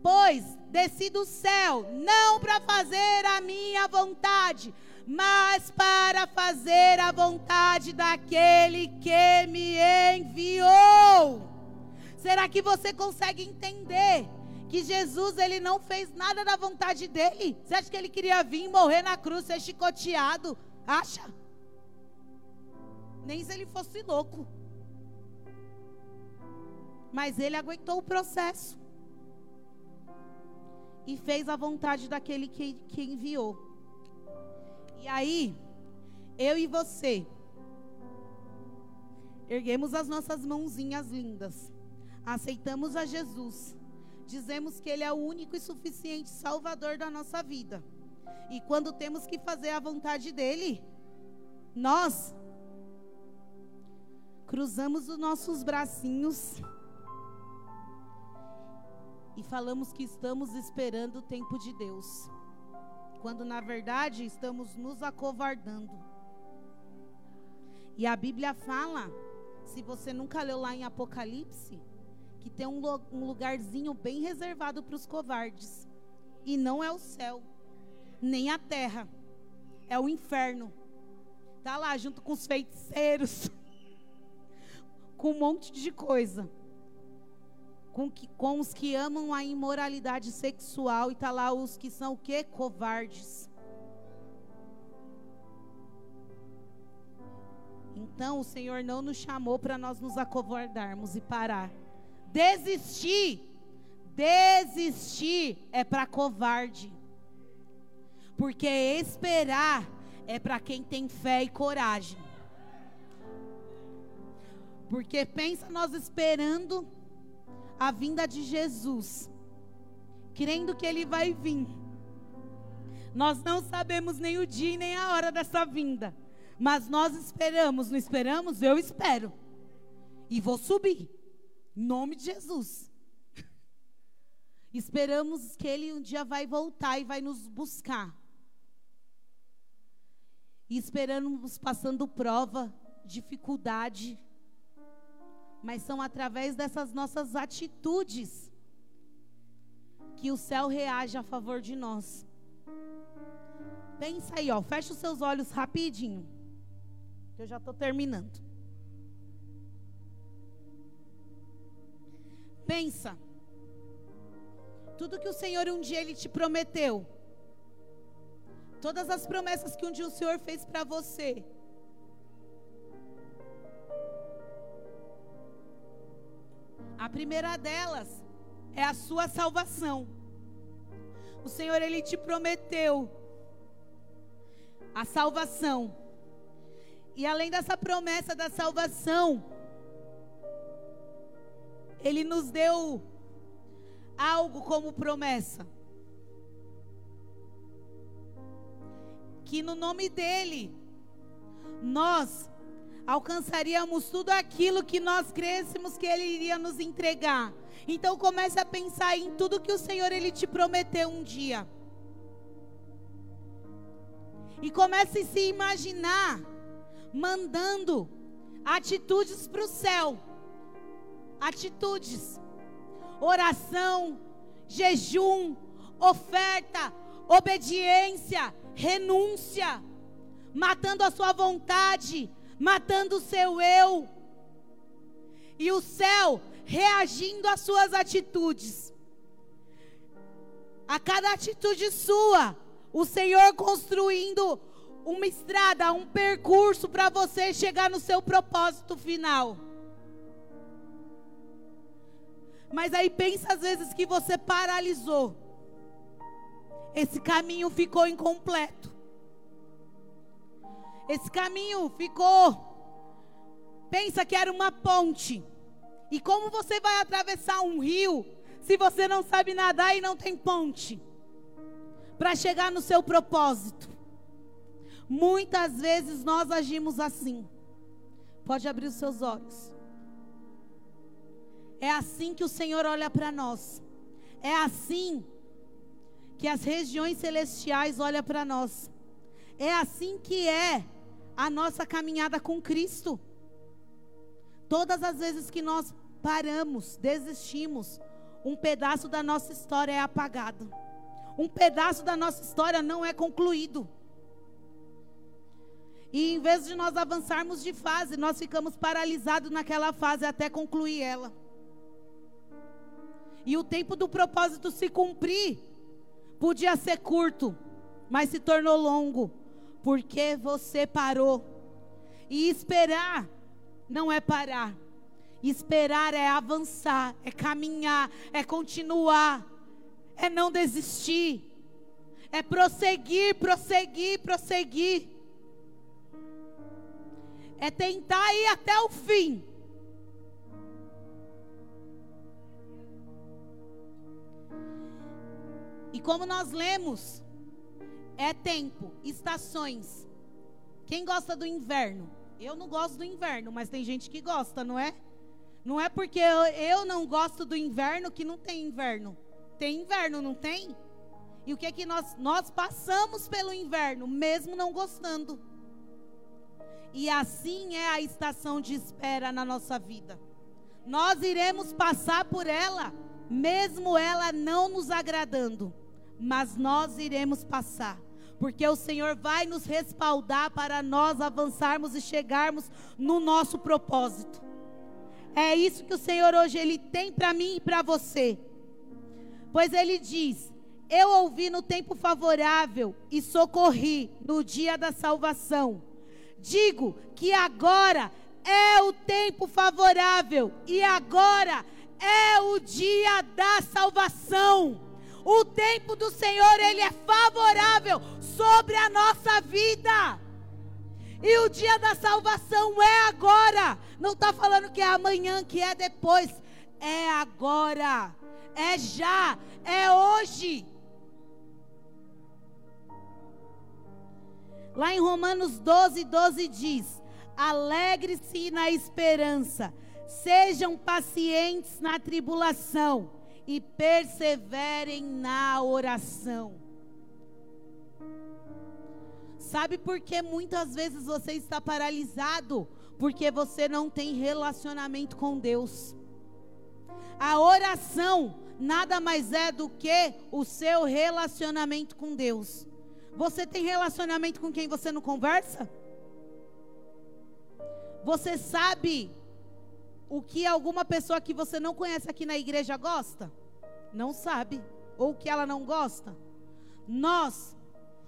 Pois desci do céu, não para fazer a minha vontade, mas para fazer a vontade daquele que me enviou. Será que você consegue entender que Jesus ele não fez nada da vontade dele? Você acha que ele queria vir morrer na cruz, ser chicoteado? Acha? Nem se ele fosse louco. Mas ele aguentou o processo e fez a vontade daquele que, que enviou. E aí, eu e você, erguemos as nossas mãozinhas lindas, aceitamos a Jesus, dizemos que Ele é o único e suficiente Salvador da nossa vida. E quando temos que fazer a vontade dEle, nós cruzamos os nossos bracinhos e falamos que estamos esperando o tempo de Deus, quando na verdade estamos nos acovardando. E a Bíblia fala, se você nunca leu lá em Apocalipse, que tem um, um lugarzinho bem reservado para os covardes, e não é o céu, nem a terra, é o inferno. Tá lá junto com os feiticeiros, com um monte de coisa com, que, com os que amam a imoralidade sexual e tá lá os que são o quê? Covardes. Então o Senhor não nos chamou para nós nos acovardarmos e parar. Desistir, desistir é para covarde. Porque esperar é para quem tem fé e coragem. Porque pensa nós esperando a vinda de Jesus, crendo que ele vai vir. Nós não sabemos nem o dia nem a hora dessa vinda, mas nós esperamos, não esperamos? Eu espero. E vou subir. Em nome de Jesus. Esperamos que ele um dia vai voltar e vai nos buscar. E esperamos passando prova, dificuldade, mas são através dessas nossas atitudes que o céu reage a favor de nós. Pensa aí, ó, fecha os seus olhos rapidinho. Que eu já estou terminando. Pensa. Tudo que o Senhor um dia ele te prometeu. Todas as promessas que um dia o Senhor fez para você. A primeira delas é a sua salvação. O Senhor ele te prometeu a salvação. E além dessa promessa da salvação, ele nos deu algo como promessa. Que no nome dele, nós alcançaríamos tudo aquilo que nós crêssemos que ele iria nos entregar. Então comece a pensar em tudo que o Senhor ele te prometeu um dia. E comece a se imaginar mandando atitudes para o céu. Atitudes. Oração, jejum, oferta, obediência, renúncia, matando a sua vontade, matando o seu eu. E o céu reagindo às suas atitudes. A cada atitude sua, o Senhor construindo uma estrada, um percurso para você chegar no seu propósito final. Mas aí pensa às vezes que você paralisou. Esse caminho ficou incompleto. Esse caminho ficou. Pensa que era uma ponte. E como você vai atravessar um rio se você não sabe nadar e não tem ponte? Para chegar no seu propósito. Muitas vezes nós agimos assim. Pode abrir os seus olhos. É assim que o Senhor olha para nós. É assim que as regiões celestiais olham para nós. É assim que é a nossa caminhada com Cristo. Todas as vezes que nós paramos, desistimos, um pedaço da nossa história é apagado. Um pedaço da nossa história não é concluído. E em vez de nós avançarmos de fase, nós ficamos paralisados naquela fase até concluir ela. E o tempo do propósito se cumprir podia ser curto, mas se tornou longo, porque você parou. E esperar não é parar. Esperar é avançar, é caminhar, é continuar, é não desistir, é prosseguir, prosseguir, prosseguir é tentar ir até o fim. E como nós lemos, é tempo, estações. Quem gosta do inverno? Eu não gosto do inverno, mas tem gente que gosta, não é? Não é porque eu, não gosto do inverno que não tem inverno. Tem inverno, não tem? E o que é que nós nós passamos pelo inverno, mesmo não gostando? E assim é a estação de espera na nossa vida. Nós iremos passar por ela, mesmo ela não nos agradando, mas nós iremos passar, porque o Senhor vai nos respaldar para nós avançarmos e chegarmos no nosso propósito. É isso que o Senhor hoje ele tem para mim e para você. Pois ele diz: Eu ouvi no tempo favorável e socorri no dia da salvação. Digo que agora é o tempo favorável e agora é o dia da salvação. O tempo do Senhor, ele é favorável sobre a nossa vida. E o dia da salvação é agora. Não está falando que é amanhã, que é depois. É agora. É já. É hoje. Lá em Romanos 12, 12 diz: Alegre-se na esperança, sejam pacientes na tribulação e perseverem na oração. Sabe por que muitas vezes você está paralisado? Porque você não tem relacionamento com Deus. A oração nada mais é do que o seu relacionamento com Deus. Você tem relacionamento com quem você não conversa? Você sabe o que alguma pessoa que você não conhece aqui na igreja gosta? Não sabe. Ou o que ela não gosta? Nós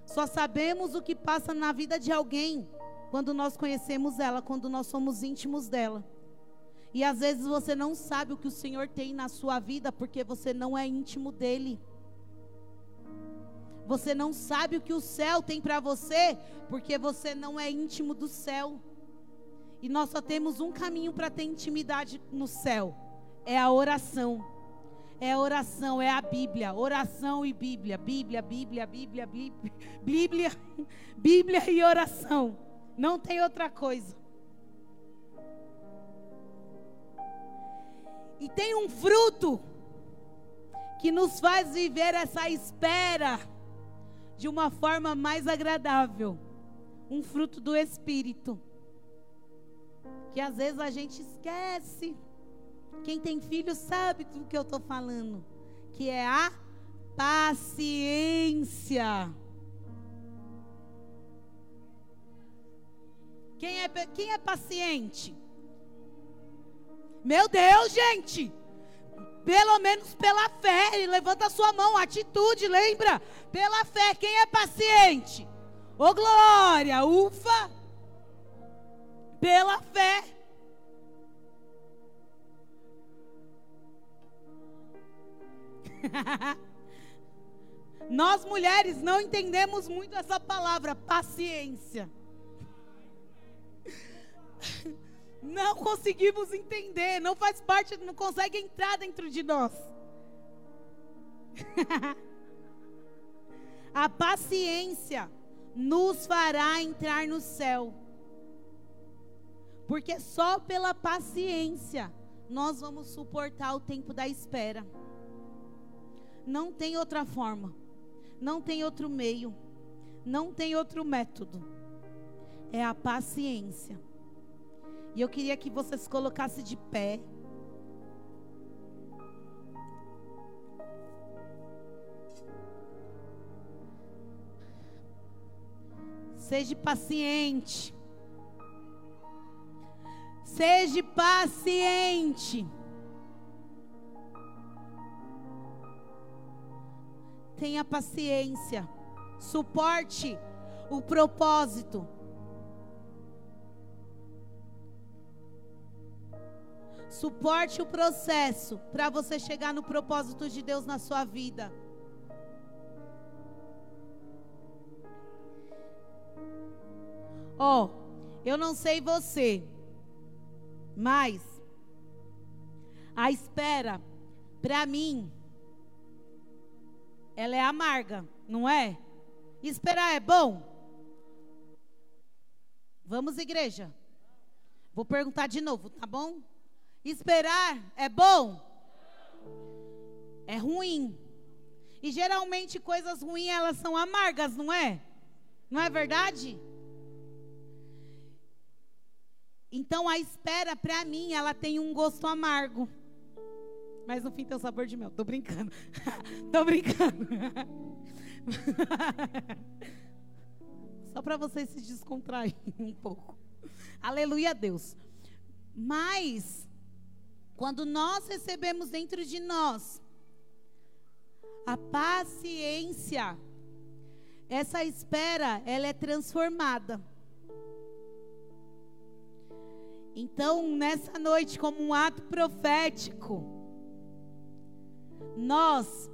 só sabemos o que passa na vida de alguém quando nós conhecemos ela, quando nós somos íntimos dela. E às vezes você não sabe o que o Senhor tem na sua vida porque você não é íntimo dele. Você não sabe o que o céu tem para você porque você não é íntimo do céu. E nós só temos um caminho para ter intimidade no céu: é a oração. É a oração, é a Bíblia. Oração e Bíblia. Bíblia, Bíblia, Bíblia, Bíblia. Bíblia, Bíblia e oração. Não tem outra coisa. E tem um fruto que nos faz viver essa espera de uma forma mais agradável. Um fruto do Espírito. Que às vezes a gente esquece. Quem tem filho sabe do que eu estou falando. Que é a paciência. Quem é, quem é paciente? Meu Deus, gente. Pelo menos pela fé. Levanta a sua mão, atitude, lembra? Pela fé. Quem é paciente? Ô oh, glória, ufa. Pela fé. Nós mulheres não entendemos muito essa palavra, paciência. Não conseguimos entender, não faz parte, não consegue entrar dentro de nós. A paciência nos fará entrar no céu. Porque só pela paciência nós vamos suportar o tempo da espera. Não tem outra forma. Não tem outro meio. Não tem outro método. É a paciência. E eu queria que você se colocasse de pé. Seja paciente. Seja paciente. Tenha paciência. Suporte o propósito. Suporte o processo para você chegar no propósito de Deus na sua vida. Ó, oh, eu não sei você, mas a espera, para mim, ela é amarga, não é? Esperar é bom? Vamos, igreja. Vou perguntar de novo, tá bom? Esperar é bom? É ruim. E geralmente coisas ruins elas são amargas, não é? Não é verdade? Então a espera para mim ela tem um gosto amargo. Mas no fim tem o sabor de mel. Tô brincando. Tô brincando. Só para você se descontrair um pouco. Aleluia a Deus. Mas quando nós recebemos dentro de nós a paciência, essa espera, ela é transformada. Então, nessa noite, como um ato profético, nós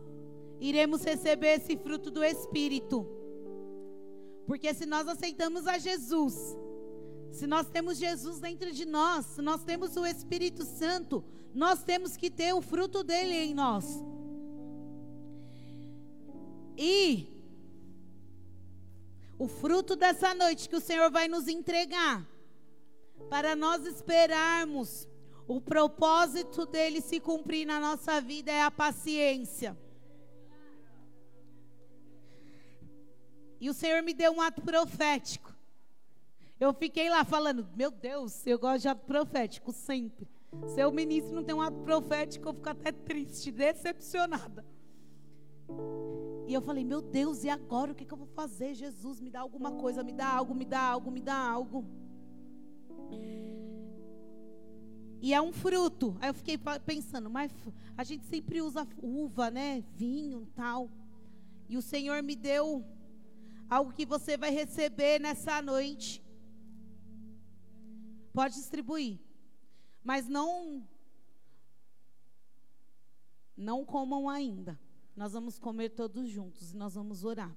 iremos receber esse fruto do Espírito. Porque se nós aceitamos a Jesus, se nós temos Jesus dentro de nós, se nós temos o Espírito Santo, nós temos que ter o fruto dele em nós. E o fruto dessa noite que o Senhor vai nos entregar, para nós esperarmos o propósito dele se cumprir na nossa vida, é a paciência. E o Senhor me deu um ato profético. Eu fiquei lá falando, meu Deus, eu gosto de ato profético sempre. Se o ministro não tem um ato profético, eu fico até triste, decepcionada. E eu falei, meu Deus, e agora o que, que eu vou fazer? Jesus, me dá alguma coisa, me dá algo, me dá algo, me dá algo. E é um fruto. Aí eu fiquei pensando, mas a gente sempre usa uva, né? Vinho e tal. E o Senhor me deu algo que você vai receber nessa noite. Pode distribuir. Mas não não comam ainda. Nós vamos comer todos juntos e nós vamos orar.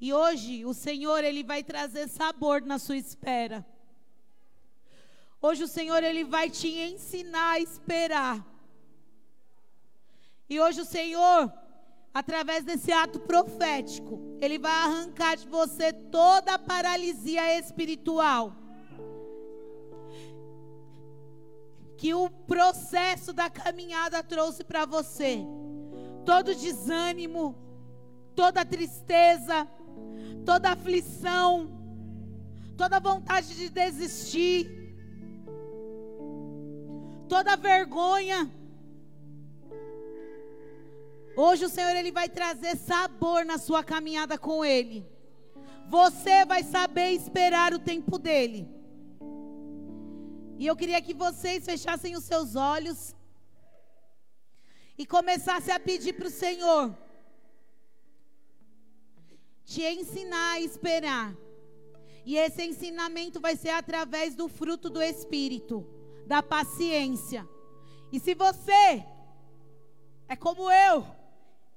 E hoje o Senhor ele vai trazer sabor na sua espera. Hoje o Senhor ele vai te ensinar a esperar. E hoje o Senhor, através desse ato profético, ele vai arrancar de você toda a paralisia espiritual. Que o processo da caminhada trouxe para você. Todo desânimo, toda tristeza, toda aflição, toda vontade de desistir toda vergonha. Hoje o Senhor ele vai trazer sabor na sua caminhada com ele. Você vai saber esperar o tempo dele. E eu queria que vocês fechassem os seus olhos e começassem a pedir para o Senhor te ensinar a esperar. E esse ensinamento vai ser através do fruto do Espírito da paciência. E se você é como eu,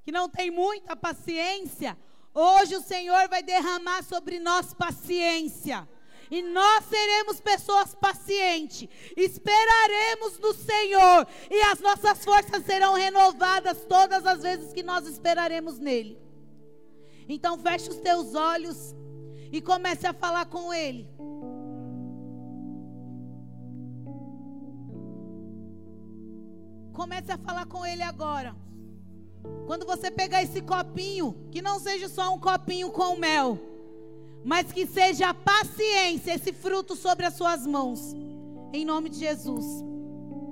que não tem muita paciência, hoje o Senhor vai derramar sobre nós paciência. E nós seremos pessoas pacientes, esperaremos no Senhor, e as nossas forças serão renovadas todas as vezes que nós esperaremos nele. Então feche os teus olhos e comece a falar com Ele. Comece a falar com Ele agora. Quando você pegar esse copinho, que não seja só um copinho com mel, mas que seja a paciência, esse fruto sobre as suas mãos. Em nome de Jesus.